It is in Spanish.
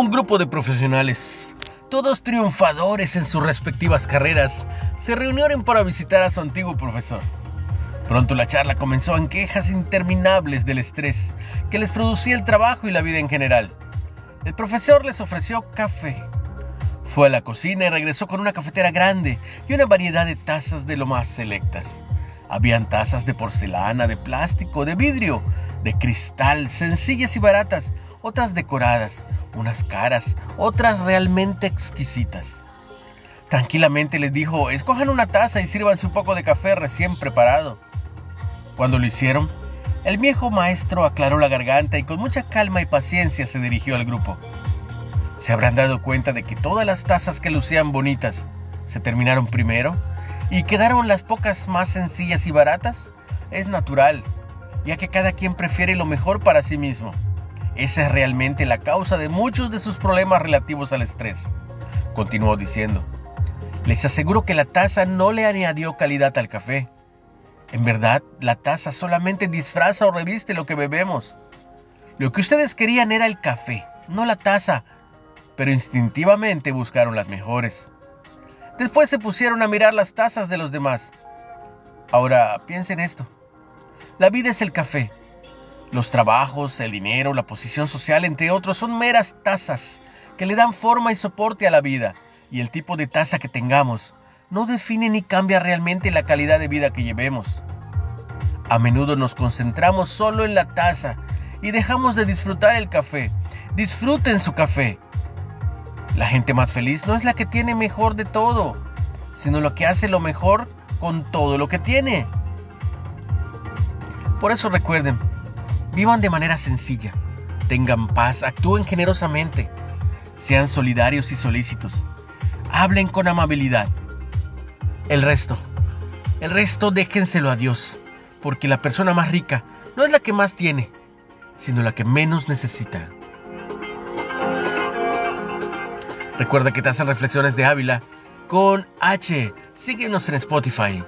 Un grupo de profesionales, todos triunfadores en sus respectivas carreras, se reunieron para visitar a su antiguo profesor. Pronto la charla comenzó en quejas interminables del estrés que les producía el trabajo y la vida en general. El profesor les ofreció café. Fue a la cocina y regresó con una cafetera grande y una variedad de tazas de lo más selectas. Habían tazas de porcelana, de plástico, de vidrio, de cristal, sencillas y baratas, otras decoradas, unas caras, otras realmente exquisitas. Tranquilamente les dijo, escojan una taza y sírvanse un poco de café recién preparado. Cuando lo hicieron, el viejo maestro aclaró la garganta y con mucha calma y paciencia se dirigió al grupo. ¿Se habrán dado cuenta de que todas las tazas que lucían bonitas se terminaron primero y quedaron las pocas más sencillas y baratas? Es natural, ya que cada quien prefiere lo mejor para sí mismo. Esa es realmente la causa de muchos de sus problemas relativos al estrés. Continuó diciendo, les aseguro que la taza no le añadió calidad al café en verdad, la taza solamente disfraza o reviste lo que bebemos. Lo que ustedes querían era el café, no la taza, pero instintivamente buscaron las mejores. Después se pusieron a mirar las tazas de los demás. Ahora, piensen esto. La vida es el café. Los trabajos, el dinero, la posición social, entre otros, son meras tazas que le dan forma y soporte a la vida. Y el tipo de taza que tengamos no define ni cambia realmente la calidad de vida que llevemos. A menudo nos concentramos solo en la taza y dejamos de disfrutar el café. Disfruten su café. La gente más feliz no es la que tiene mejor de todo, sino la que hace lo mejor con todo lo que tiene. Por eso recuerden, vivan de manera sencilla, tengan paz, actúen generosamente, sean solidarios y solícitos, hablen con amabilidad, el resto. El resto déjenselo a Dios, porque la persona más rica no es la que más tiene, sino la que menos necesita. Recuerda que te hacen reflexiones de Ávila con H. Síguenos en Spotify.